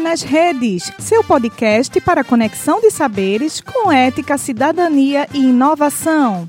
nas Redes, seu podcast para conexão de saberes com ética, cidadania e inovação.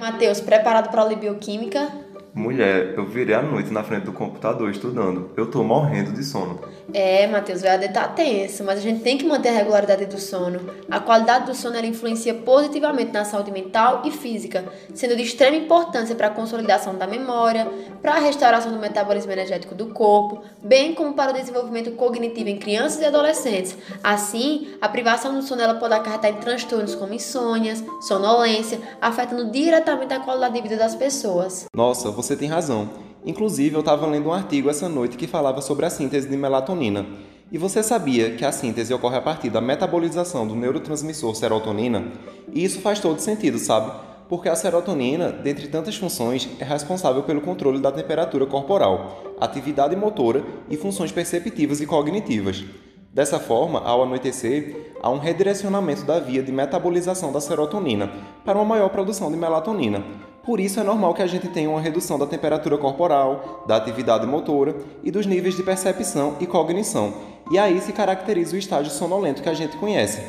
Matheus, preparado para a bioquímica? Mulher, eu virei a noite na frente do computador estudando. Eu tô morrendo de sono. É, Matheus, o EAD tá tenso, mas a gente tem que manter a regularidade do sono. A qualidade do sono ela influencia positivamente na saúde mental e física, sendo de extrema importância para a consolidação da memória, para a restauração do metabolismo energético do corpo, bem como para o desenvolvimento cognitivo em crianças e adolescentes. Assim, a privação do sono ela pode acarretar em transtornos como insônias, sonolência, afetando diretamente a qualidade de vida das pessoas. Nossa, você tem razão. Inclusive, eu estava lendo um artigo essa noite que falava sobre a síntese de melatonina. E você sabia que a síntese ocorre a partir da metabolização do neurotransmissor serotonina? E isso faz todo sentido, sabe? Porque a serotonina, dentre tantas funções, é responsável pelo controle da temperatura corporal, atividade motora e funções perceptivas e cognitivas. Dessa forma, ao anoitecer, há um redirecionamento da via de metabolização da serotonina para uma maior produção de melatonina, por isso é normal que a gente tenha uma redução da temperatura corporal, da atividade motora e dos níveis de percepção e cognição. E aí se caracteriza o estágio sonolento que a gente conhece.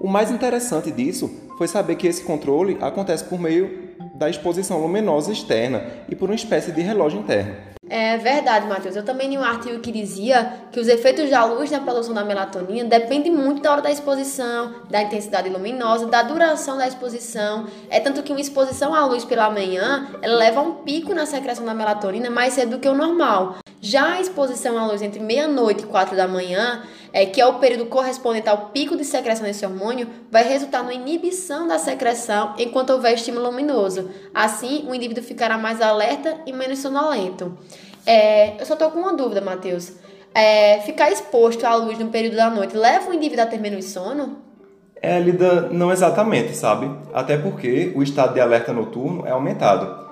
O mais interessante disso foi saber que esse controle acontece por meio da exposição luminosa externa e por uma espécie de relógio interno. É verdade, Matheus. Eu também li um artigo que dizia que os efeitos da luz na produção da melatonina dependem muito da hora da exposição, da intensidade luminosa, da duração da exposição. É tanto que uma exposição à luz pela manhã, leva a um pico na secreção da melatonina mais cedo do que o normal. Já a exposição à luz entre meia-noite e quatro da manhã, é, que é o período correspondente ao pico de secreção desse hormônio, vai resultar na inibição da secreção enquanto houver estímulo luminoso. Assim, o indivíduo ficará mais alerta e menos sonolento. É, eu só estou com uma dúvida, Matheus. É, ficar exposto à luz no período da noite leva o indivíduo a ter menos sono? É, Lida, não exatamente, sabe? Até porque o estado de alerta noturno é aumentado.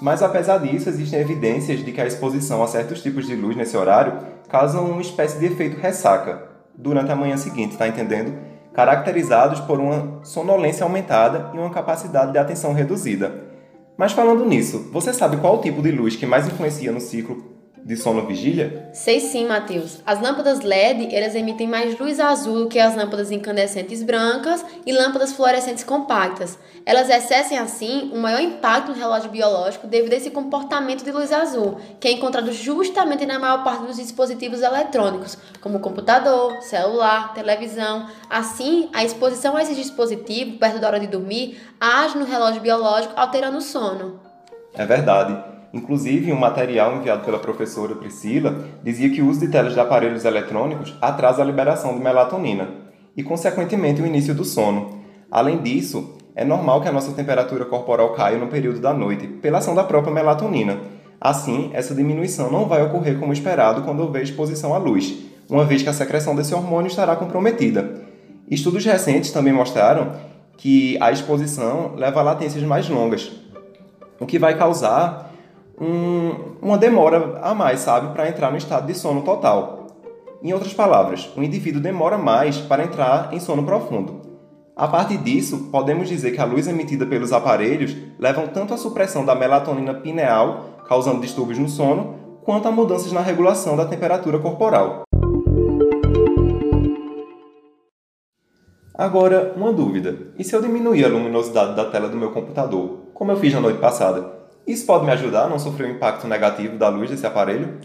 Mas apesar disso, existem evidências de que a exposição a certos tipos de luz nesse horário causam uma espécie de efeito ressaca durante a manhã seguinte, tá entendendo? Caracterizados por uma sonolência aumentada e uma capacidade de atenção reduzida. Mas falando nisso, você sabe qual o tipo de luz que mais influencia no ciclo de sono vigília? Sei sim, Matheus. As lâmpadas LED, elas emitem mais luz azul do que as lâmpadas incandescentes brancas e lâmpadas fluorescentes compactas. Elas exercem, assim, um maior impacto no relógio biológico devido a esse comportamento de luz azul, que é encontrado justamente na maior parte dos dispositivos eletrônicos, como computador, celular, televisão. Assim, a exposição a esses dispositivos, perto da hora de dormir, age no relógio biológico, alterando o sono. É verdade. Inclusive, um material enviado pela professora Priscila dizia que o uso de telas de aparelhos eletrônicos atrasa a liberação de melatonina e, consequentemente, o início do sono. Além disso, é normal que a nossa temperatura corporal caia no período da noite, pela ação da própria melatonina. Assim, essa diminuição não vai ocorrer como esperado quando houver exposição à luz, uma vez que a secreção desse hormônio estará comprometida. Estudos recentes também mostraram que a exposição leva a latências mais longas, o que vai causar um, uma demora a mais, sabe, para entrar no estado de sono total. Em outras palavras, o indivíduo demora mais para entrar em sono profundo. A partir disso, podemos dizer que a luz emitida pelos aparelhos levam tanto à supressão da melatonina pineal, causando distúrbios no sono, quanto a mudanças na regulação da temperatura corporal. Agora, uma dúvida: e se eu diminuir a luminosidade da tela do meu computador, como eu fiz na noite passada? Isso pode me ajudar a não sofrer o impacto negativo da luz desse aparelho?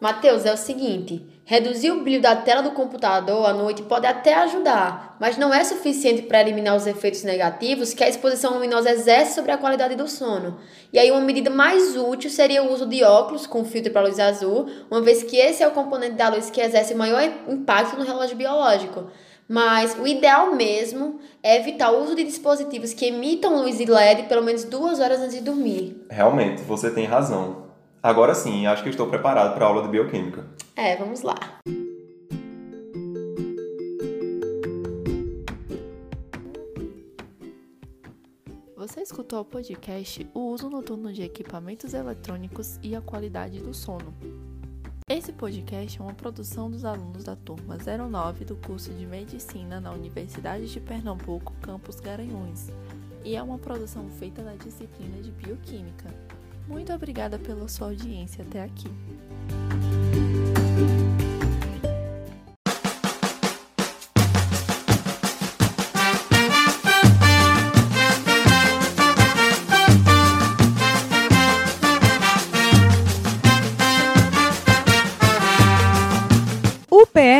Mateus, é o seguinte: reduzir o brilho da tela do computador à noite pode até ajudar, mas não é suficiente para eliminar os efeitos negativos que a exposição luminosa exerce sobre a qualidade do sono. E aí, uma medida mais útil seria o uso de óculos com filtro para luz azul, uma vez que esse é o componente da luz que exerce maior impacto no relógio biológico. Mas o ideal mesmo é evitar o uso de dispositivos que emitam luz de LED pelo menos duas horas antes de dormir. Realmente, você tem razão. Agora sim, acho que estou preparado para a aula de bioquímica. É, vamos lá. Você escutou o podcast O uso noturno de equipamentos eletrônicos e a qualidade do sono. Esse podcast é uma produção dos alunos da turma 09 do curso de Medicina na Universidade de Pernambuco, campus Garanhuns. e é uma produção feita na disciplina de Bioquímica. Muito obrigada pela sua audiência até aqui.